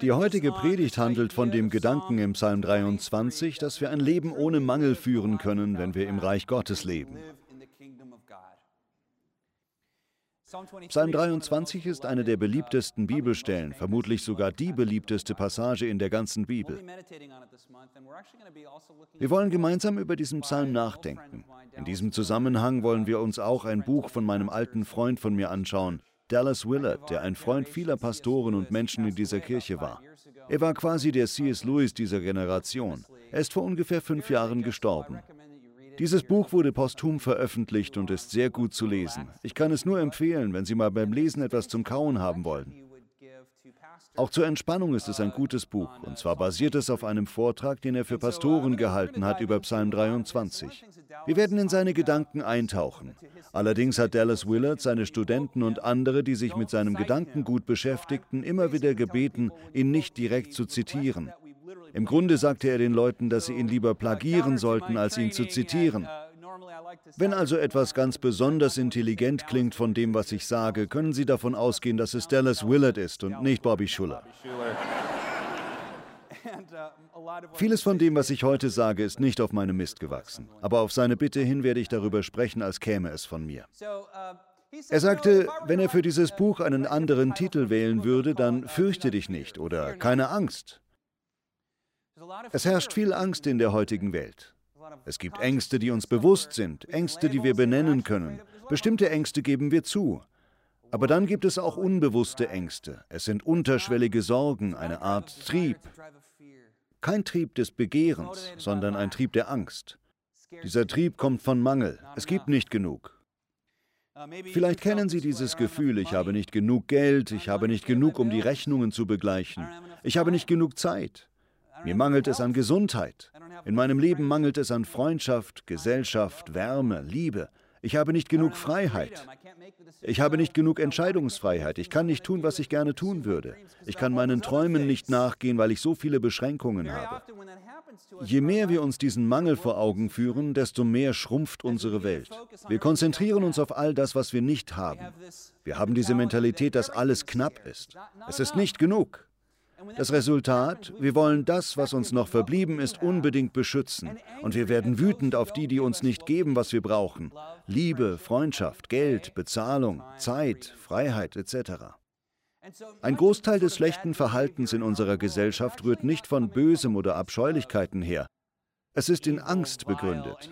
Die heutige Predigt handelt von dem Gedanken im Psalm 23, dass wir ein Leben ohne Mangel führen können, wenn wir im Reich Gottes leben. Psalm 23 ist eine der beliebtesten Bibelstellen, vermutlich sogar die beliebteste Passage in der ganzen Bibel. Wir wollen gemeinsam über diesen Psalm nachdenken. In diesem Zusammenhang wollen wir uns auch ein Buch von meinem alten Freund von mir anschauen, Dallas Willard, der ein Freund vieler Pastoren und Menschen in dieser Kirche war. Er war quasi der C.S. Lewis dieser Generation. Er ist vor ungefähr fünf Jahren gestorben. Dieses Buch wurde posthum veröffentlicht und ist sehr gut zu lesen. Ich kann es nur empfehlen, wenn Sie mal beim Lesen etwas zum Kauen haben wollen. Auch zur Entspannung ist es ein gutes Buch, und zwar basiert es auf einem Vortrag, den er für Pastoren gehalten hat über Psalm 23. Wir werden in seine Gedanken eintauchen. Allerdings hat Dallas Willard seine Studenten und andere, die sich mit seinem Gedankengut beschäftigten, immer wieder gebeten, ihn nicht direkt zu zitieren. Im Grunde sagte er den Leuten, dass sie ihn lieber plagieren sollten, als ihn zu zitieren. Wenn also etwas ganz besonders intelligent klingt von dem, was ich sage, können Sie davon ausgehen, dass es Dallas Willard ist und nicht Bobby Schuller. Vieles von dem, was ich heute sage, ist nicht auf meinem Mist gewachsen. Aber auf seine Bitte hin werde ich darüber sprechen, als käme es von mir. Er sagte, wenn er für dieses Buch einen anderen Titel wählen würde, dann fürchte dich nicht oder keine Angst. Es herrscht viel Angst in der heutigen Welt. Es gibt Ängste, die uns bewusst sind, Ängste, die wir benennen können. Bestimmte Ängste geben wir zu. Aber dann gibt es auch unbewusste Ängste. Es sind unterschwellige Sorgen, eine Art Trieb. Kein Trieb des Begehrens, sondern ein Trieb der Angst. Dieser Trieb kommt von Mangel. Es gibt nicht genug. Vielleicht kennen Sie dieses Gefühl, ich habe nicht genug Geld, ich habe nicht genug, um die Rechnungen zu begleichen, ich habe nicht genug Zeit. Mir mangelt es an Gesundheit. In meinem Leben mangelt es an Freundschaft, Gesellschaft, Wärme, Liebe. Ich habe nicht genug Freiheit. Ich habe nicht genug Entscheidungsfreiheit. Ich kann nicht tun, was ich gerne tun würde. Ich kann meinen Träumen nicht nachgehen, weil ich so viele Beschränkungen habe. Je mehr wir uns diesen Mangel vor Augen führen, desto mehr schrumpft unsere Welt. Wir konzentrieren uns auf all das, was wir nicht haben. Wir haben diese Mentalität, dass alles knapp ist. Es ist nicht genug. Das Resultat, wir wollen das, was uns noch verblieben ist, unbedingt beschützen. Und wir werden wütend auf die, die uns nicht geben, was wir brauchen. Liebe, Freundschaft, Geld, Bezahlung, Zeit, Freiheit etc. Ein Großteil des schlechten Verhaltens in unserer Gesellschaft rührt nicht von Bösem oder Abscheulichkeiten her. Es ist in Angst begründet.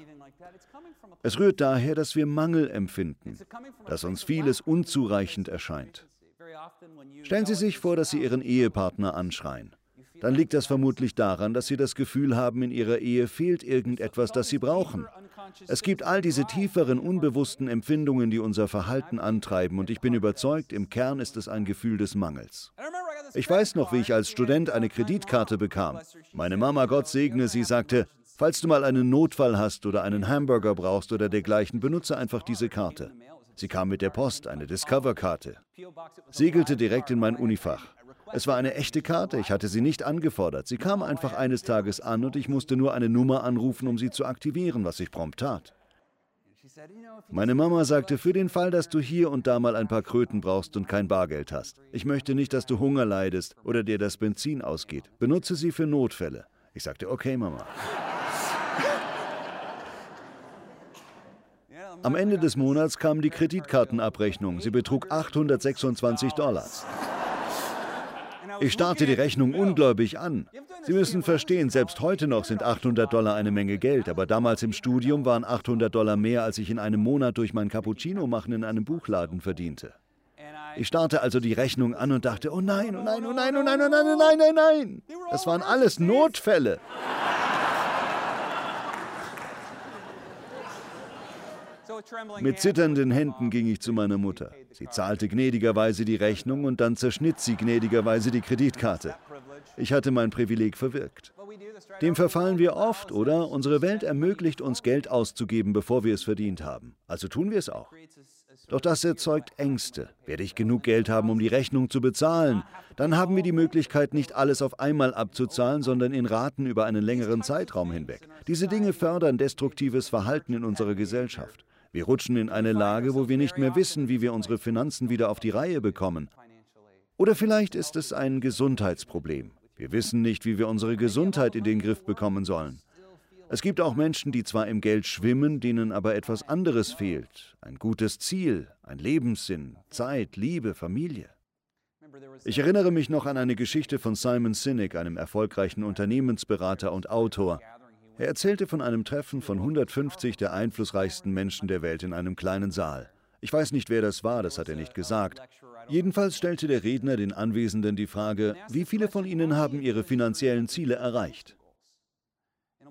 Es rührt daher, dass wir Mangel empfinden, dass uns vieles unzureichend erscheint. Stellen Sie sich vor, dass Sie Ihren Ehepartner anschreien. Dann liegt das vermutlich daran, dass Sie das Gefühl haben, in Ihrer Ehe fehlt irgendetwas, das Sie brauchen. Es gibt all diese tieferen, unbewussten Empfindungen, die unser Verhalten antreiben, und ich bin überzeugt, im Kern ist es ein Gefühl des Mangels. Ich weiß noch, wie ich als Student eine Kreditkarte bekam. Meine Mama, Gott segne sie, sagte, falls du mal einen Notfall hast oder einen Hamburger brauchst oder dergleichen, benutze einfach diese Karte. Sie kam mit der Post, eine Discover-Karte. Segelte direkt in mein Unifach. Es war eine echte Karte, ich hatte sie nicht angefordert. Sie kam einfach eines Tages an und ich musste nur eine Nummer anrufen, um sie zu aktivieren, was ich prompt tat. Meine Mama sagte, für den Fall, dass du hier und da mal ein paar Kröten brauchst und kein Bargeld hast. Ich möchte nicht, dass du Hunger leidest oder dir das Benzin ausgeht. Benutze sie für Notfälle. Ich sagte, okay, Mama. Am Ende des Monats kam die Kreditkartenabrechnung. Sie betrug 826 Dollar. Ich starrte die Rechnung ungläubig an. Sie müssen verstehen, selbst heute noch sind 800 Dollar eine Menge Geld, aber damals im Studium waren 800 Dollar mehr, als ich in einem Monat durch mein Cappuccino machen in einem Buchladen verdiente. Ich starrte also die Rechnung an und dachte, oh nein, oh nein, oh nein, oh nein, oh nein, oh nein, nein, nein. Das waren alles Notfälle. Mit zitternden Händen ging ich zu meiner Mutter. Sie zahlte gnädigerweise die Rechnung und dann zerschnitt sie gnädigerweise die Kreditkarte. Ich hatte mein Privileg verwirkt. Dem verfallen wir oft, oder? Unsere Welt ermöglicht uns Geld auszugeben, bevor wir es verdient haben. Also tun wir es auch. Doch das erzeugt Ängste. Werde ich genug Geld haben, um die Rechnung zu bezahlen? Dann haben wir die Möglichkeit, nicht alles auf einmal abzuzahlen, sondern in Raten über einen längeren Zeitraum hinweg. Diese Dinge fördern destruktives Verhalten in unserer Gesellschaft. Wir rutschen in eine Lage, wo wir nicht mehr wissen, wie wir unsere Finanzen wieder auf die Reihe bekommen. Oder vielleicht ist es ein Gesundheitsproblem. Wir wissen nicht, wie wir unsere Gesundheit in den Griff bekommen sollen. Es gibt auch Menschen, die zwar im Geld schwimmen, denen aber etwas anderes fehlt. Ein gutes Ziel, ein Lebenssinn, Zeit, Liebe, Familie. Ich erinnere mich noch an eine Geschichte von Simon Sinek, einem erfolgreichen Unternehmensberater und Autor. Er erzählte von einem Treffen von 150 der einflussreichsten Menschen der Welt in einem kleinen Saal. Ich weiß nicht, wer das war, das hat er nicht gesagt. Jedenfalls stellte der Redner den Anwesenden die Frage, wie viele von ihnen haben ihre finanziellen Ziele erreicht?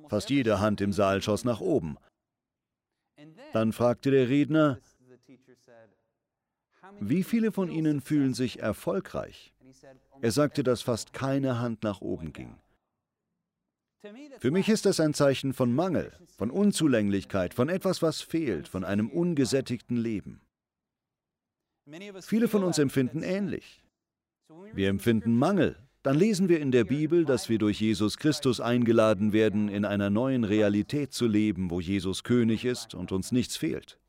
Fast jede Hand im Saal schoss nach oben. Dann fragte der Redner, wie viele von Ihnen fühlen sich erfolgreich? Er sagte, dass fast keine Hand nach oben ging. Für mich ist das ein Zeichen von Mangel, von Unzulänglichkeit, von etwas, was fehlt, von einem ungesättigten Leben. Viele von uns empfinden ähnlich. Wir empfinden Mangel, dann lesen wir in der Bibel, dass wir durch Jesus Christus eingeladen werden, in einer neuen Realität zu leben, wo Jesus König ist und uns nichts fehlt.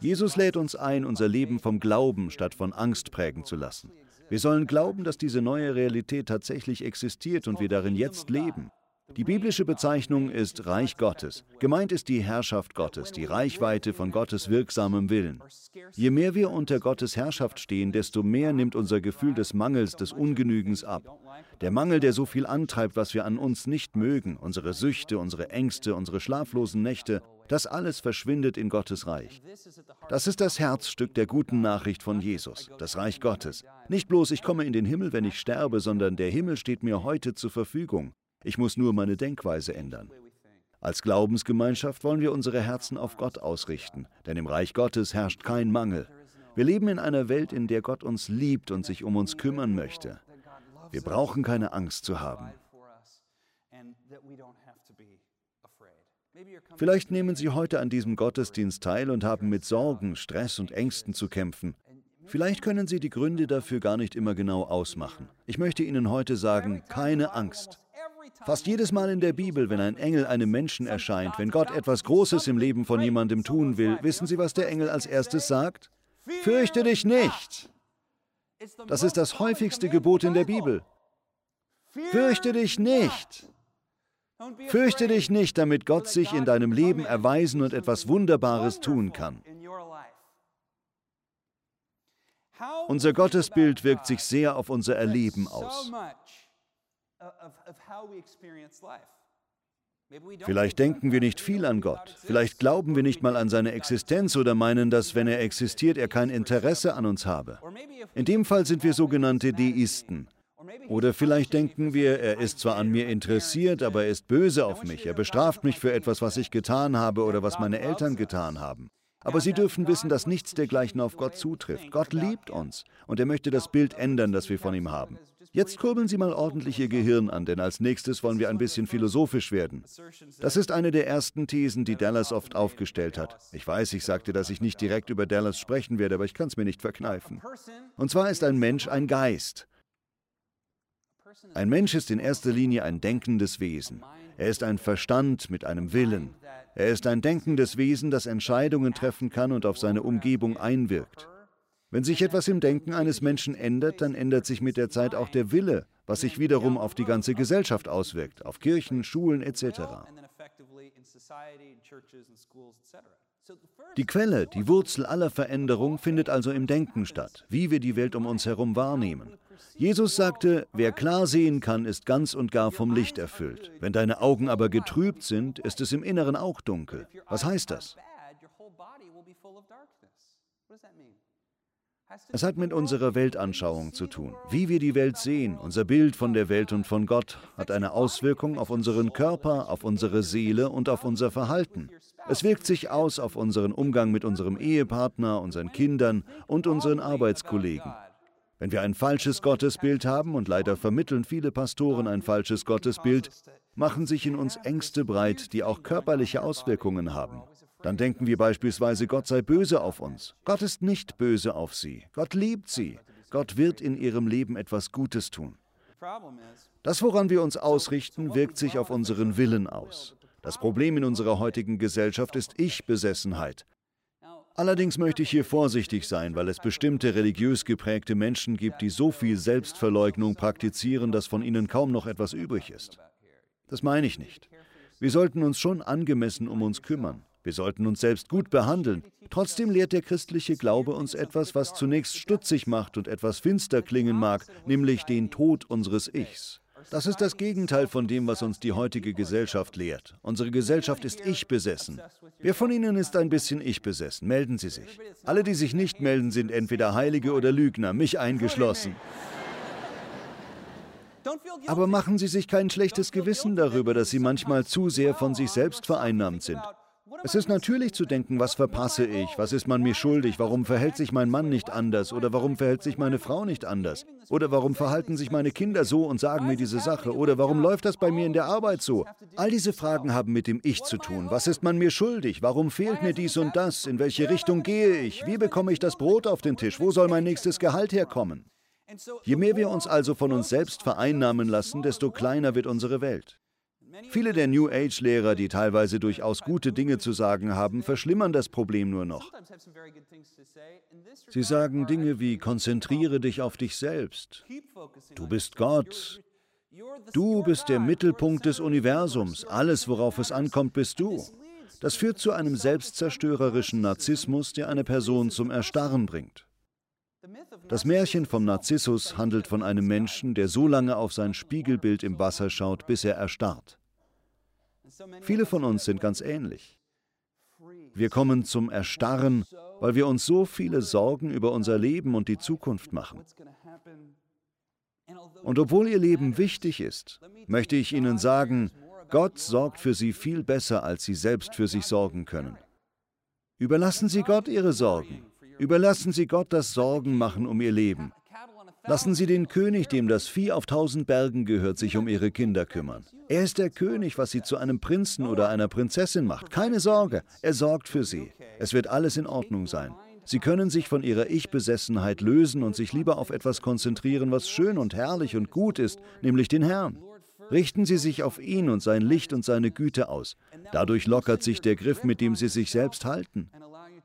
Jesus lädt uns ein, unser Leben vom Glauben statt von Angst prägen zu lassen. Wir sollen glauben, dass diese neue Realität tatsächlich existiert und wir darin jetzt leben. Die biblische Bezeichnung ist Reich Gottes. Gemeint ist die Herrschaft Gottes, die Reichweite von Gottes wirksamem Willen. Je mehr wir unter Gottes Herrschaft stehen, desto mehr nimmt unser Gefühl des Mangels, des Ungenügens ab. Der Mangel, der so viel antreibt, was wir an uns nicht mögen, unsere Süchte, unsere Ängste, unsere schlaflosen Nächte, das alles verschwindet in Gottes Reich. Das ist das Herzstück der guten Nachricht von Jesus, das Reich Gottes. Nicht bloß, ich komme in den Himmel, wenn ich sterbe, sondern der Himmel steht mir heute zur Verfügung. Ich muss nur meine Denkweise ändern. Als Glaubensgemeinschaft wollen wir unsere Herzen auf Gott ausrichten, denn im Reich Gottes herrscht kein Mangel. Wir leben in einer Welt, in der Gott uns liebt und sich um uns kümmern möchte. Wir brauchen keine Angst zu haben. Vielleicht nehmen Sie heute an diesem Gottesdienst teil und haben mit Sorgen, Stress und Ängsten zu kämpfen. Vielleicht können Sie die Gründe dafür gar nicht immer genau ausmachen. Ich möchte Ihnen heute sagen, keine Angst. Fast jedes Mal in der Bibel, wenn ein Engel einem Menschen erscheint, wenn Gott etwas Großes im Leben von jemandem tun will, wissen Sie, was der Engel als erstes sagt? Fürchte dich nicht. Das ist das häufigste Gebot in der Bibel. Fürchte dich nicht. Fürchte dich nicht, damit Gott sich in deinem Leben erweisen und etwas Wunderbares tun kann. Unser Gottesbild wirkt sich sehr auf unser Erleben aus. Vielleicht denken wir nicht viel an Gott. Vielleicht glauben wir nicht mal an seine Existenz oder meinen, dass wenn er existiert, er kein Interesse an uns habe. In dem Fall sind wir sogenannte Deisten. Oder vielleicht denken wir, er ist zwar an mir interessiert, aber er ist böse auf mich. Er bestraft mich für etwas, was ich getan habe oder was meine Eltern getan haben. Aber Sie dürfen wissen, dass nichts dergleichen auf Gott zutrifft. Gott liebt uns und er möchte das Bild ändern, das wir von ihm haben. Jetzt kurbeln Sie mal ordentlich Ihr Gehirn an, denn als nächstes wollen wir ein bisschen philosophisch werden. Das ist eine der ersten Thesen, die Dallas oft aufgestellt hat. Ich weiß, ich sagte, dass ich nicht direkt über Dallas sprechen werde, aber ich kann es mir nicht verkneifen. Und zwar ist ein Mensch ein Geist. Ein Mensch ist in erster Linie ein denkendes Wesen. Er ist ein Verstand mit einem Willen. Er ist ein denkendes Wesen, das Entscheidungen treffen kann und auf seine Umgebung einwirkt. Wenn sich etwas im Denken eines Menschen ändert, dann ändert sich mit der Zeit auch der Wille, was sich wiederum auf die ganze Gesellschaft auswirkt, auf Kirchen, Schulen etc. Die Quelle, die Wurzel aller Veränderung findet also im Denken statt, wie wir die Welt um uns herum wahrnehmen. Jesus sagte, wer klar sehen kann, ist ganz und gar vom Licht erfüllt. Wenn deine Augen aber getrübt sind, ist es im Inneren auch dunkel. Was heißt das? Es hat mit unserer Weltanschauung zu tun. Wie wir die Welt sehen, unser Bild von der Welt und von Gott, hat eine Auswirkung auf unseren Körper, auf unsere Seele und auf unser Verhalten. Es wirkt sich aus auf unseren Umgang mit unserem Ehepartner, unseren Kindern und unseren Arbeitskollegen. Wenn wir ein falsches Gottesbild haben, und leider vermitteln viele Pastoren ein falsches Gottesbild, machen sich in uns Ängste breit, die auch körperliche Auswirkungen haben. Dann denken wir beispielsweise, Gott sei böse auf uns. Gott ist nicht böse auf sie. Gott liebt sie. Gott wird in ihrem Leben etwas Gutes tun. Das, woran wir uns ausrichten, wirkt sich auf unseren Willen aus. Das Problem in unserer heutigen Gesellschaft ist Ich-Besessenheit. Allerdings möchte ich hier vorsichtig sein, weil es bestimmte religiös geprägte Menschen gibt, die so viel Selbstverleugnung praktizieren, dass von ihnen kaum noch etwas übrig ist. Das meine ich nicht. Wir sollten uns schon angemessen um uns kümmern. Wir sollten uns selbst gut behandeln. Trotzdem lehrt der christliche Glaube uns etwas, was zunächst stutzig macht und etwas finster klingen mag, nämlich den Tod unseres Ichs. Das ist das Gegenteil von dem, was uns die heutige Gesellschaft lehrt. Unsere Gesellschaft ist ich besessen. Wer von Ihnen ist ein bisschen ich besessen? Melden Sie sich. Alle, die sich nicht melden, sind entweder Heilige oder Lügner, mich eingeschlossen. Aber machen Sie sich kein schlechtes Gewissen darüber, dass Sie manchmal zu sehr von sich selbst vereinnahmt sind. Es ist natürlich zu denken, was verpasse ich, was ist man mir schuldig, warum verhält sich mein Mann nicht anders oder warum verhält sich meine Frau nicht anders oder warum verhalten sich meine Kinder so und sagen mir diese Sache oder warum läuft das bei mir in der Arbeit so. All diese Fragen haben mit dem Ich zu tun. Was ist man mir schuldig? Warum fehlt mir dies und das? In welche Richtung gehe ich? Wie bekomme ich das Brot auf den Tisch? Wo soll mein nächstes Gehalt herkommen? Je mehr wir uns also von uns selbst vereinnahmen lassen, desto kleiner wird unsere Welt. Viele der New Age-Lehrer, die teilweise durchaus gute Dinge zu sagen haben, verschlimmern das Problem nur noch. Sie sagen Dinge wie konzentriere dich auf dich selbst. Du bist Gott. Du bist der Mittelpunkt des Universums. Alles, worauf es ankommt, bist du. Das führt zu einem selbstzerstörerischen Narzissmus, der eine Person zum Erstarren bringt. Das Märchen vom Narzissus handelt von einem Menschen, der so lange auf sein Spiegelbild im Wasser schaut, bis er erstarrt. Viele von uns sind ganz ähnlich. Wir kommen zum Erstarren, weil wir uns so viele Sorgen über unser Leben und die Zukunft machen. Und obwohl Ihr Leben wichtig ist, möchte ich Ihnen sagen, Gott sorgt für Sie viel besser, als Sie selbst für sich sorgen können. Überlassen Sie Gott Ihre Sorgen. Überlassen Sie Gott das Sorgen machen um Ihr Leben. Lassen Sie den König, dem das Vieh auf tausend Bergen gehört, sich um Ihre Kinder kümmern. Er ist der König, was Sie zu einem Prinzen oder einer Prinzessin macht. Keine Sorge, er sorgt für Sie. Es wird alles in Ordnung sein. Sie können sich von Ihrer Ich-Besessenheit lösen und sich lieber auf etwas konzentrieren, was schön und herrlich und gut ist, nämlich den Herrn. Richten Sie sich auf ihn und sein Licht und seine Güte aus. Dadurch lockert sich der Griff, mit dem Sie sich selbst halten.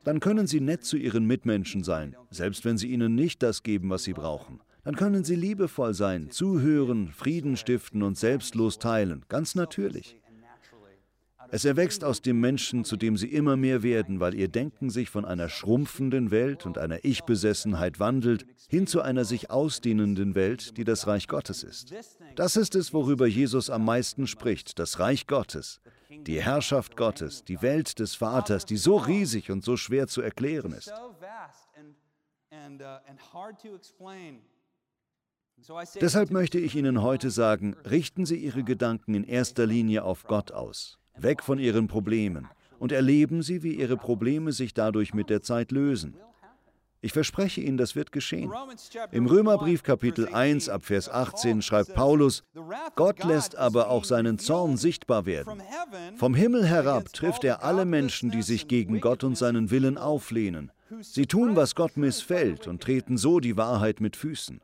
Dann können Sie nett zu Ihren Mitmenschen sein, selbst wenn Sie ihnen nicht das geben, was sie brauchen. Dann können Sie liebevoll sein, zuhören, Frieden stiften und selbstlos teilen, ganz natürlich. Es erwächst aus dem Menschen, zu dem Sie immer mehr werden, weil Ihr Denken sich von einer schrumpfenden Welt und einer Ich-Besessenheit wandelt, hin zu einer sich ausdehnenden Welt, die das Reich Gottes ist. Das ist es, worüber Jesus am meisten spricht, das Reich Gottes die Herrschaft Gottes, die Welt des Vaters, die so riesig und so schwer zu erklären ist. Deshalb möchte ich Ihnen heute sagen, richten Sie Ihre Gedanken in erster Linie auf Gott aus, weg von Ihren Problemen, und erleben Sie, wie Ihre Probleme sich dadurch mit der Zeit lösen. Ich verspreche Ihnen, das wird geschehen. Im Römerbrief Kapitel 1 ab Vers 18 schreibt Paulus, Gott lässt aber auch seinen Zorn sichtbar werden. Vom Himmel herab trifft er alle Menschen, die sich gegen Gott und seinen Willen auflehnen. Sie tun, was Gott missfällt und treten so die Wahrheit mit Füßen.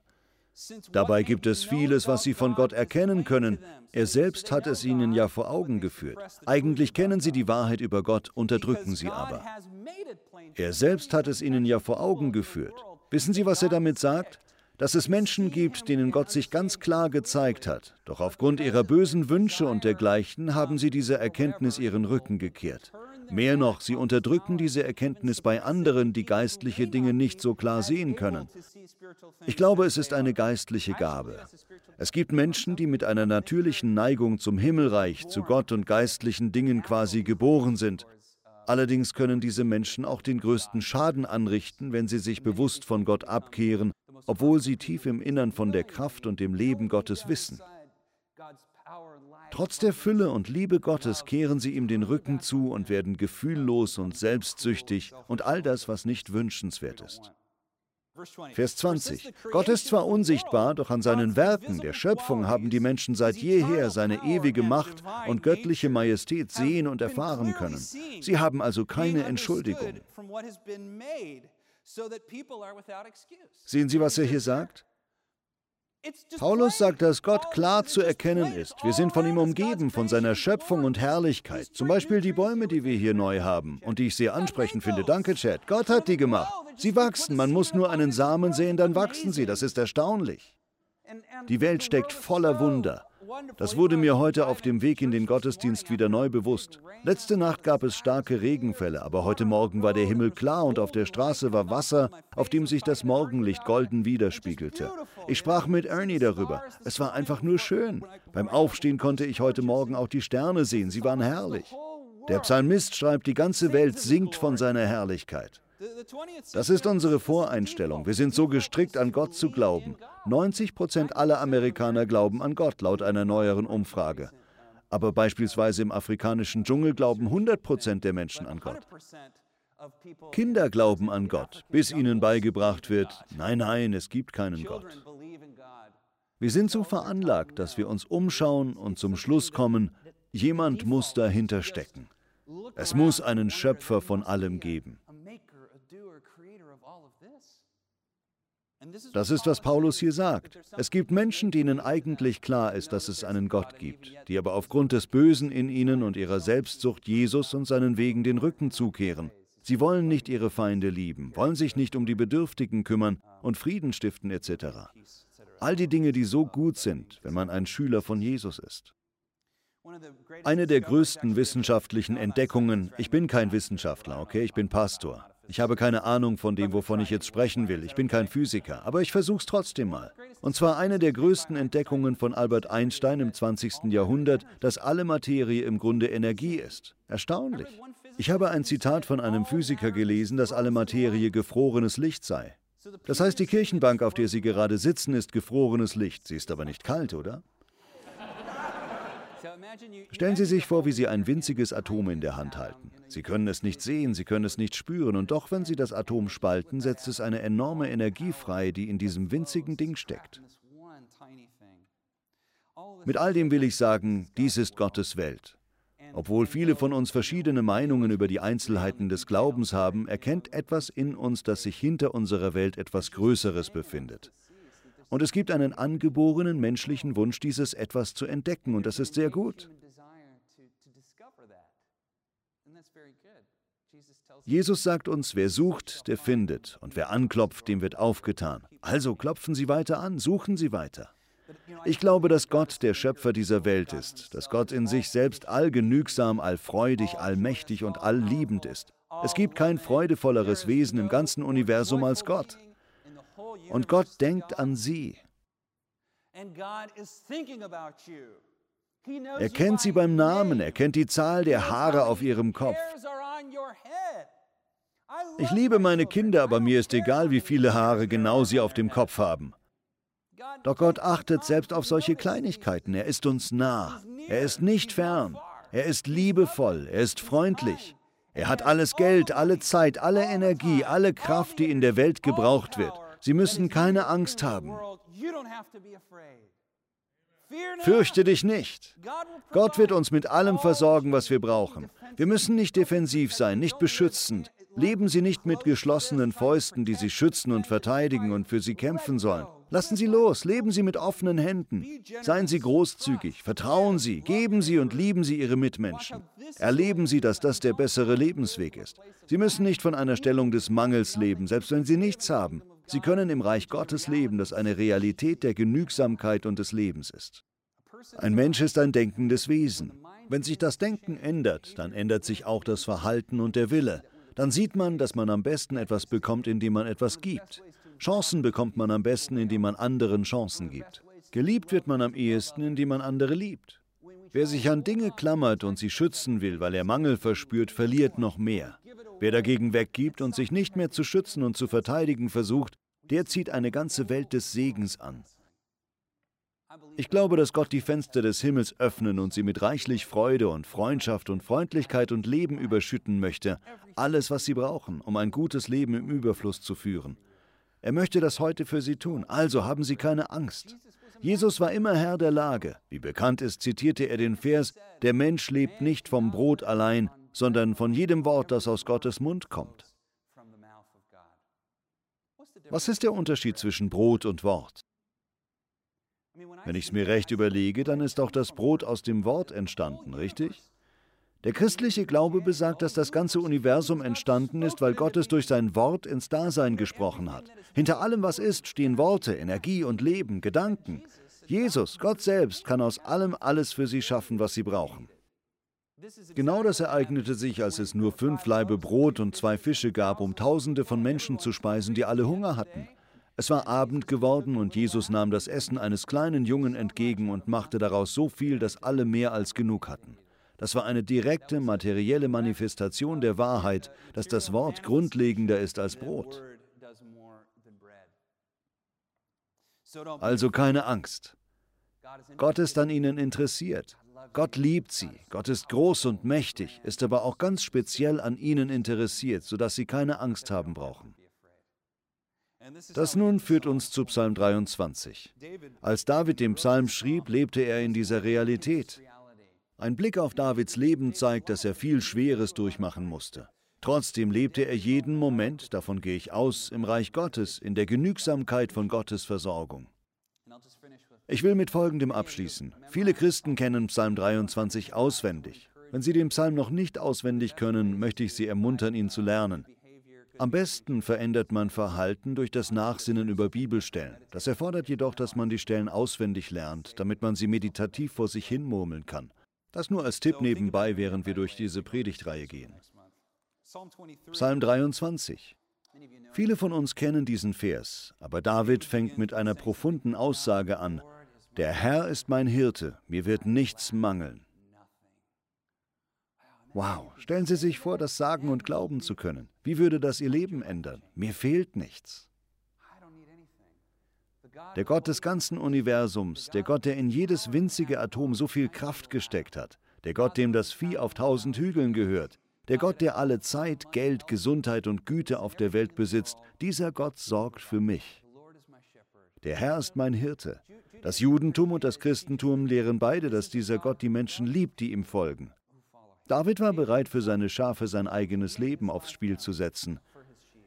Dabei gibt es vieles, was sie von Gott erkennen können. Er selbst hat es ihnen ja vor Augen geführt. Eigentlich kennen sie die Wahrheit über Gott, unterdrücken sie aber. Er selbst hat es ihnen ja vor Augen geführt. Wissen Sie, was er damit sagt? Dass es Menschen gibt, denen Gott sich ganz klar gezeigt hat, doch aufgrund ihrer bösen Wünsche und dergleichen haben sie dieser Erkenntnis ihren Rücken gekehrt. Mehr noch, sie unterdrücken diese Erkenntnis bei anderen, die geistliche Dinge nicht so klar sehen können. Ich glaube, es ist eine geistliche Gabe. Es gibt Menschen, die mit einer natürlichen Neigung zum Himmelreich, zu Gott und geistlichen Dingen quasi geboren sind. Allerdings können diese Menschen auch den größten Schaden anrichten, wenn sie sich bewusst von Gott abkehren, obwohl sie tief im Innern von der Kraft und dem Leben Gottes wissen. Trotz der Fülle und Liebe Gottes kehren sie ihm den Rücken zu und werden gefühllos und selbstsüchtig und all das, was nicht wünschenswert ist. Vers 20. Gott ist zwar unsichtbar, doch an seinen Werken, der Schöpfung, haben die Menschen seit jeher seine ewige Macht und göttliche Majestät sehen und erfahren können. Sie haben also keine Entschuldigung. Sehen Sie, was er hier sagt? Paulus sagt, dass Gott klar zu erkennen ist. Wir sind von ihm umgeben, von seiner Schöpfung und Herrlichkeit. Zum Beispiel die Bäume, die wir hier neu haben und die ich sehr ansprechend finde. Danke, Chad. Gott hat die gemacht. Sie wachsen. Man muss nur einen Samen sehen, dann wachsen sie. Das ist erstaunlich. Die Welt steckt voller Wunder. Das wurde mir heute auf dem Weg in den Gottesdienst wieder neu bewusst. Letzte Nacht gab es starke Regenfälle, aber heute Morgen war der Himmel klar und auf der Straße war Wasser, auf dem sich das Morgenlicht golden widerspiegelte. Ich sprach mit Ernie darüber. Es war einfach nur schön. Beim Aufstehen konnte ich heute Morgen auch die Sterne sehen. Sie waren herrlich. Der Psalmist schreibt, die ganze Welt singt von seiner Herrlichkeit. Das ist unsere Voreinstellung. Wir sind so gestrickt, an Gott zu glauben. 90 Prozent aller Amerikaner glauben an Gott, laut einer neueren Umfrage. Aber beispielsweise im afrikanischen Dschungel glauben 100 Prozent der Menschen an Gott. Kinder glauben an Gott, bis ihnen beigebracht wird, nein, nein, es gibt keinen Gott. Wir sind so veranlagt, dass wir uns umschauen und zum Schluss kommen, jemand muss dahinter stecken. Es muss einen Schöpfer von allem geben. Das ist, was Paulus hier sagt. Es gibt Menschen, denen eigentlich klar ist, dass es einen Gott gibt, die aber aufgrund des Bösen in ihnen und ihrer Selbstsucht Jesus und seinen Wegen den Rücken zukehren. Sie wollen nicht ihre Feinde lieben, wollen sich nicht um die Bedürftigen kümmern und Frieden stiften etc. All die Dinge, die so gut sind, wenn man ein Schüler von Jesus ist. Eine der größten wissenschaftlichen Entdeckungen, ich bin kein Wissenschaftler, okay, ich bin Pastor, ich habe keine Ahnung von dem, wovon ich jetzt sprechen will. Ich bin kein Physiker, aber ich versuche es trotzdem mal. Und zwar eine der größten Entdeckungen von Albert Einstein im 20. Jahrhundert, dass alle Materie im Grunde Energie ist. Erstaunlich. Ich habe ein Zitat von einem Physiker gelesen, dass alle Materie gefrorenes Licht sei. Das heißt, die Kirchenbank, auf der Sie gerade sitzen, ist gefrorenes Licht. Sie ist aber nicht kalt, oder? Stellen Sie sich vor, wie Sie ein winziges Atom in der Hand halten. Sie können es nicht sehen, Sie können es nicht spüren, und doch, wenn Sie das Atom spalten, setzt es eine enorme Energie frei, die in diesem winzigen Ding steckt. Mit all dem will ich sagen, dies ist Gottes Welt. Obwohl viele von uns verschiedene Meinungen über die Einzelheiten des Glaubens haben, erkennt etwas in uns, dass sich hinter unserer Welt etwas Größeres befindet. Und es gibt einen angeborenen menschlichen Wunsch, dieses etwas zu entdecken, und das ist sehr gut. Jesus sagt uns, wer sucht, der findet, und wer anklopft, dem wird aufgetan. Also klopfen Sie weiter an, suchen Sie weiter. Ich glaube, dass Gott der Schöpfer dieser Welt ist, dass Gott in sich selbst allgenügsam, allfreudig, allmächtig und allliebend ist. Es gibt kein freudevolleres Wesen im ganzen Universum als Gott. Und Gott denkt an sie. Er kennt sie beim Namen, er kennt die Zahl der Haare auf ihrem Kopf. Ich liebe meine Kinder, aber mir ist egal, wie viele Haare genau sie auf dem Kopf haben. Doch Gott achtet selbst auf solche Kleinigkeiten. Er ist uns nah. Er ist nicht fern. Er ist liebevoll. Er ist freundlich. Er hat alles Geld, alle Zeit, alle Energie, alle Kraft, die in der Welt gebraucht wird. Sie müssen keine Angst haben. Fürchte dich nicht. Gott wird uns mit allem versorgen, was wir brauchen. Wir müssen nicht defensiv sein, nicht beschützend. Leben Sie nicht mit geschlossenen Fäusten, die Sie schützen und verteidigen und für Sie kämpfen sollen. Lassen Sie los, leben Sie mit offenen Händen. Seien Sie großzügig, vertrauen Sie, geben Sie und lieben Sie Ihre Mitmenschen. Erleben Sie, dass das der bessere Lebensweg ist. Sie müssen nicht von einer Stellung des Mangels leben, selbst wenn Sie nichts haben. Sie können im Reich Gottes leben, das eine Realität der Genügsamkeit und des Lebens ist. Ein Mensch ist ein denkendes Wesen. Wenn sich das Denken ändert, dann ändert sich auch das Verhalten und der Wille. Dann sieht man, dass man am besten etwas bekommt, indem man etwas gibt. Chancen bekommt man am besten, indem man anderen Chancen gibt. Geliebt wird man am ehesten, indem man andere liebt. Wer sich an Dinge klammert und sie schützen will, weil er Mangel verspürt, verliert noch mehr. Wer dagegen weggibt und sich nicht mehr zu schützen und zu verteidigen versucht, der zieht eine ganze Welt des Segens an. Ich glaube, dass Gott die Fenster des Himmels öffnen und sie mit reichlich Freude und Freundschaft und Freundlichkeit und Leben überschütten möchte. Alles, was sie brauchen, um ein gutes Leben im Überfluss zu führen. Er möchte das heute für sie tun, also haben sie keine Angst. Jesus war immer Herr der Lage. Wie bekannt ist, zitierte er den Vers, der Mensch lebt nicht vom Brot allein, sondern von jedem Wort, das aus Gottes Mund kommt. Was ist der Unterschied zwischen Brot und Wort? Wenn ich es mir recht überlege, dann ist auch das Brot aus dem Wort entstanden, richtig? Der christliche Glaube besagt, dass das ganze Universum entstanden ist, weil Gott es durch sein Wort ins Dasein gesprochen hat. Hinter allem, was ist, stehen Worte, Energie und Leben, Gedanken. Jesus, Gott selbst, kann aus allem alles für sie schaffen, was sie brauchen. Genau das ereignete sich, als es nur fünf Laibe Brot und zwei Fische gab, um Tausende von Menschen zu speisen, die alle Hunger hatten. Es war Abend geworden und Jesus nahm das Essen eines kleinen Jungen entgegen und machte daraus so viel, dass alle mehr als genug hatten. Das war eine direkte materielle Manifestation der Wahrheit, dass das Wort grundlegender ist als Brot. Also keine Angst. Gott ist an ihnen interessiert. Gott liebt sie. Gott ist groß und mächtig, ist aber auch ganz speziell an ihnen interessiert, sodass sie keine Angst haben brauchen. Das nun führt uns zu Psalm 23. Als David den Psalm schrieb, lebte er in dieser Realität. Ein Blick auf Davids Leben zeigt, dass er viel Schweres durchmachen musste. Trotzdem lebte er jeden Moment, davon gehe ich aus, im Reich Gottes, in der Genügsamkeit von Gottes Versorgung. Ich will mit Folgendem abschließen. Viele Christen kennen Psalm 23 auswendig. Wenn Sie den Psalm noch nicht auswendig können, möchte ich Sie ermuntern, ihn zu lernen. Am besten verändert man Verhalten durch das Nachsinnen über Bibelstellen. Das erfordert jedoch, dass man die Stellen auswendig lernt, damit man sie meditativ vor sich hin murmeln kann. Das nur als Tipp nebenbei, während wir durch diese Predigtreihe gehen. Psalm 23. Viele von uns kennen diesen Vers, aber David fängt mit einer profunden Aussage an. Der Herr ist mein Hirte, mir wird nichts mangeln. Wow, stellen Sie sich vor, das sagen und glauben zu können. Wie würde das Ihr Leben ändern? Mir fehlt nichts. Der Gott des ganzen Universums, der Gott, der in jedes winzige Atom so viel Kraft gesteckt hat, der Gott, dem das Vieh auf tausend Hügeln gehört, der Gott, der alle Zeit, Geld, Gesundheit und Güte auf der Welt besitzt, dieser Gott sorgt für mich. Der Herr ist mein Hirte. Das Judentum und das Christentum lehren beide, dass dieser Gott die Menschen liebt, die ihm folgen. David war bereit, für seine Schafe sein eigenes Leben aufs Spiel zu setzen.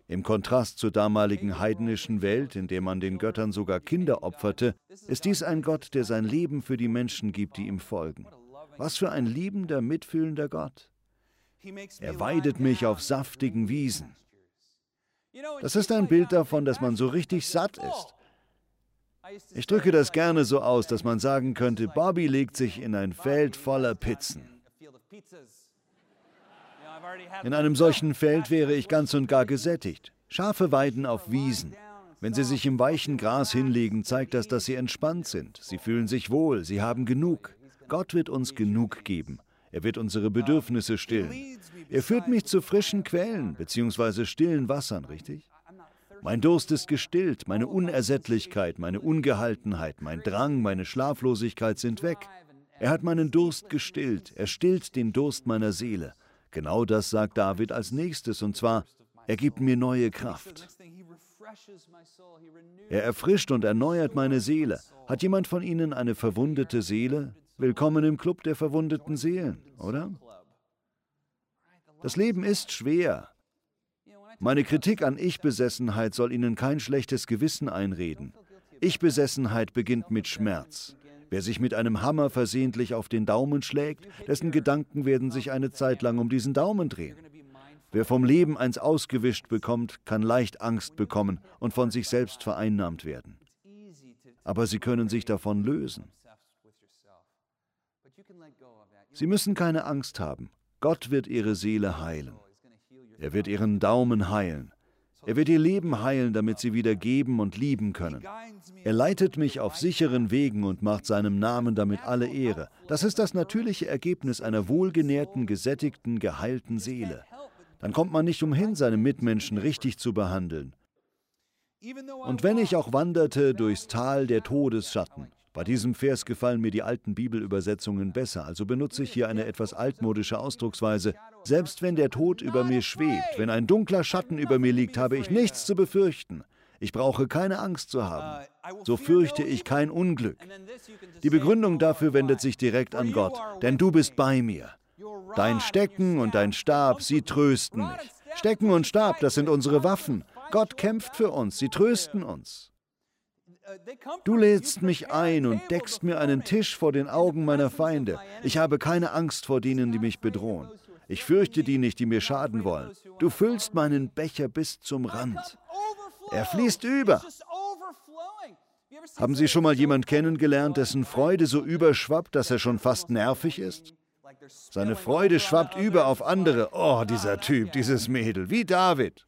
Im Kontrast zur damaligen heidnischen Welt, in der man den Göttern sogar Kinder opferte, ist dies ein Gott, der sein Leben für die Menschen gibt, die ihm folgen. Was für ein liebender, mitfühlender Gott. Er weidet mich auf saftigen Wiesen. Das ist ein Bild davon, dass man so richtig satt ist. Ich drücke das gerne so aus, dass man sagen könnte, Bobby legt sich in ein Feld voller Pizzen. In einem solchen Feld wäre ich ganz und gar gesättigt. Schafe weiden auf Wiesen. Wenn sie sich im weichen Gras hinlegen, zeigt das, dass sie entspannt sind. Sie fühlen sich wohl, sie haben genug. Gott wird uns genug geben. Er wird unsere Bedürfnisse stillen. Er führt mich zu frischen Quellen bzw. stillen Wassern, richtig? Mein Durst ist gestillt, meine Unersättlichkeit, meine Ungehaltenheit, mein Drang, meine Schlaflosigkeit sind weg. Er hat meinen Durst gestillt, er stillt den Durst meiner Seele. Genau das sagt David als nächstes, und zwar, er gibt mir neue Kraft. Er erfrischt und erneuert meine Seele. Hat jemand von Ihnen eine verwundete Seele? Willkommen im Club der verwundeten Seelen, oder? Das Leben ist schwer. Meine Kritik an Ich-Besessenheit soll Ihnen kein schlechtes Gewissen einreden. Ich-Besessenheit beginnt mit Schmerz. Wer sich mit einem Hammer versehentlich auf den Daumen schlägt, dessen Gedanken werden sich eine Zeit lang um diesen Daumen drehen. Wer vom Leben eins ausgewischt bekommt, kann leicht Angst bekommen und von sich selbst vereinnahmt werden. Aber sie können sich davon lösen. Sie müssen keine Angst haben. Gott wird ihre Seele heilen. Er wird ihren Daumen heilen. Er wird ihr Leben heilen, damit sie wieder geben und lieben können. Er leitet mich auf sicheren Wegen und macht seinem Namen damit alle Ehre. Das ist das natürliche Ergebnis einer wohlgenährten, gesättigten, geheilten Seele. Dann kommt man nicht umhin, seine Mitmenschen richtig zu behandeln. Und wenn ich auch wanderte durchs Tal der Todesschatten, bei diesem Vers gefallen mir die alten Bibelübersetzungen besser, also benutze ich hier eine etwas altmodische Ausdrucksweise. Selbst wenn der Tod über mir schwebt, wenn ein dunkler Schatten über mir liegt, habe ich nichts zu befürchten. Ich brauche keine Angst zu haben. So fürchte ich kein Unglück. Die Begründung dafür wendet sich direkt an Gott, denn du bist bei mir. Dein Stecken und dein Stab, sie trösten mich. Stecken und Stab, das sind unsere Waffen. Gott kämpft für uns, sie trösten uns. Du lädst mich ein und deckst mir einen Tisch vor den Augen meiner Feinde. Ich habe keine Angst vor denen, die mich bedrohen. Ich fürchte die nicht, die mir schaden wollen. Du füllst meinen Becher bis zum Rand. Er fließt über. Haben Sie schon mal jemand kennengelernt, dessen Freude so überschwappt, dass er schon fast nervig ist? Seine Freude schwappt über auf andere. Oh, dieser Typ, dieses Mädel, wie David.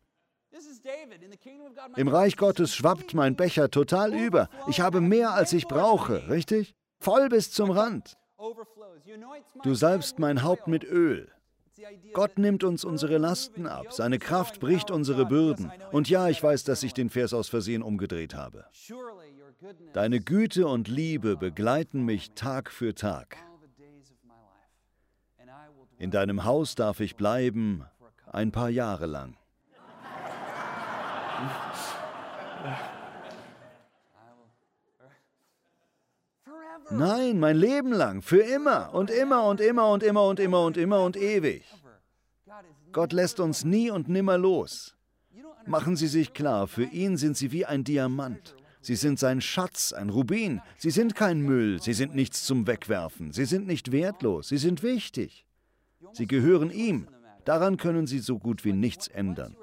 Im Reich Gottes schwappt mein Becher total über. Ich habe mehr, als ich brauche, richtig? Voll bis zum Rand. Du salbst mein Haupt mit Öl. Gott nimmt uns unsere Lasten ab, seine Kraft bricht unsere Bürden. Und ja, ich weiß, dass ich den Vers aus Versehen umgedreht habe. Deine Güte und Liebe begleiten mich Tag für Tag. In deinem Haus darf ich bleiben ein paar Jahre lang. Nein, mein Leben lang, für immer und immer und immer und immer und immer und immer und ewig. Gott lässt uns nie und nimmer los. Machen Sie sich klar, für ihn sind Sie wie ein Diamant. Sie sind sein Schatz, ein Rubin. Sie sind kein Müll, sie sind nichts zum Wegwerfen. Sie sind nicht wertlos, sie sind wichtig. Sie gehören ihm. Daran können Sie so gut wie nichts ändern.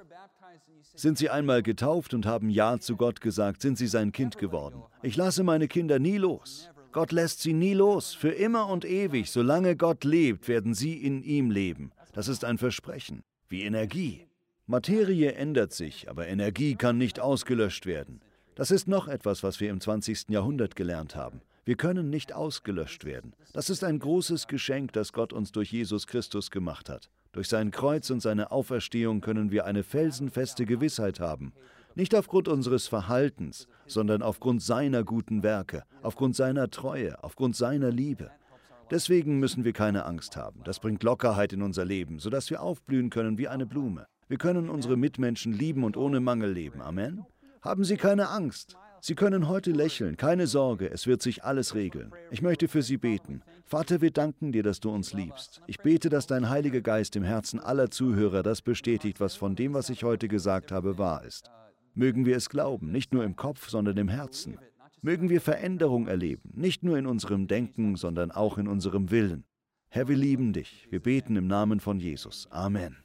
Sind Sie einmal getauft und haben Ja zu Gott gesagt, sind Sie sein Kind geworden. Ich lasse meine Kinder nie los. Gott lässt sie nie los. Für immer und ewig, solange Gott lebt, werden sie in ihm leben. Das ist ein Versprechen, wie Energie. Materie ändert sich, aber Energie kann nicht ausgelöscht werden. Das ist noch etwas, was wir im 20. Jahrhundert gelernt haben. Wir können nicht ausgelöscht werden. Das ist ein großes Geschenk, das Gott uns durch Jesus Christus gemacht hat. Durch sein Kreuz und seine Auferstehung können wir eine felsenfeste Gewissheit haben. Nicht aufgrund unseres Verhaltens, sondern aufgrund seiner guten Werke, aufgrund seiner Treue, aufgrund seiner Liebe. Deswegen müssen wir keine Angst haben. Das bringt Lockerheit in unser Leben, sodass wir aufblühen können wie eine Blume. Wir können unsere Mitmenschen lieben und ohne Mangel leben. Amen. Haben Sie keine Angst. Sie können heute lächeln, keine Sorge, es wird sich alles regeln. Ich möchte für Sie beten. Vater, wir danken dir, dass du uns liebst. Ich bete, dass dein Heiliger Geist im Herzen aller Zuhörer das bestätigt, was von dem, was ich heute gesagt habe, wahr ist. Mögen wir es glauben, nicht nur im Kopf, sondern im Herzen. Mögen wir Veränderung erleben, nicht nur in unserem Denken, sondern auch in unserem Willen. Herr, wir lieben dich. Wir beten im Namen von Jesus. Amen.